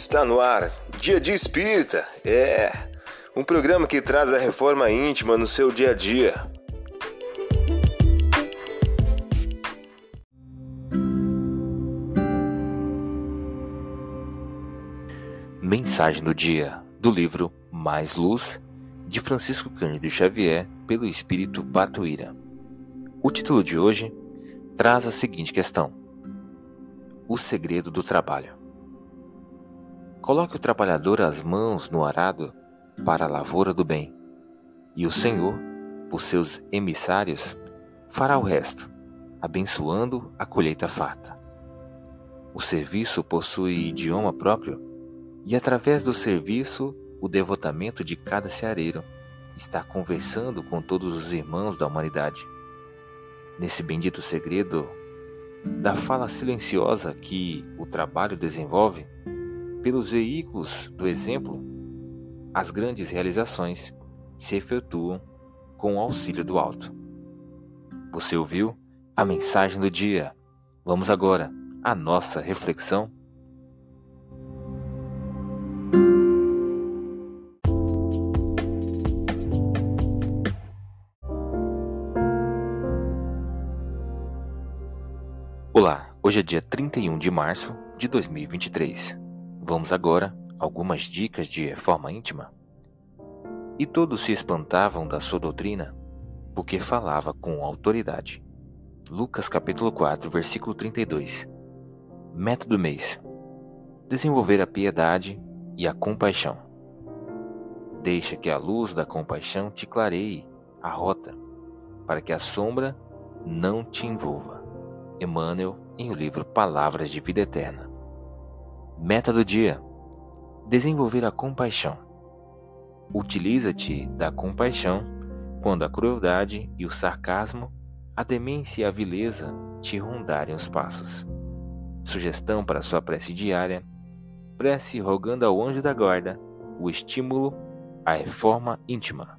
Está no ar, Dia de Espírita. É um programa que traz a reforma íntima no seu dia a dia. Mensagem do dia do livro Mais Luz de Francisco Cândido Xavier pelo Espírito Patuíra. O título de hoje traz a seguinte questão: O segredo do trabalho. Coloque o trabalhador as mãos no arado para a lavoura do bem, e o Senhor, por seus emissários, fará o resto, abençoando a colheita farta. O serviço possui idioma próprio, e através do serviço, o devotamento de cada seareiro está conversando com todos os irmãos da humanidade nesse bendito segredo da fala silenciosa que o trabalho desenvolve, pelos veículos do exemplo, as grandes realizações se efetuam com o auxílio do alto. Você ouviu a mensagem do dia? Vamos agora à nossa reflexão Olá, hoje é dia 31 de março de 2023. Vamos agora algumas dicas de reforma íntima. E todos se espantavam da sua doutrina, porque falava com autoridade. Lucas capítulo 4, versículo 32. Método mês: desenvolver a piedade e a compaixão. Deixa que a luz da compaixão te clareie a rota, para que a sombra não te envolva. Emmanuel em o livro Palavras de Vida Eterna. Meta do dia: desenvolver a compaixão. Utiliza-te da compaixão quando a crueldade e o sarcasmo, a demência e a vileza te rondarem os passos. Sugestão para sua prece diária: prece rogando ao anjo da guarda o estímulo à reforma íntima.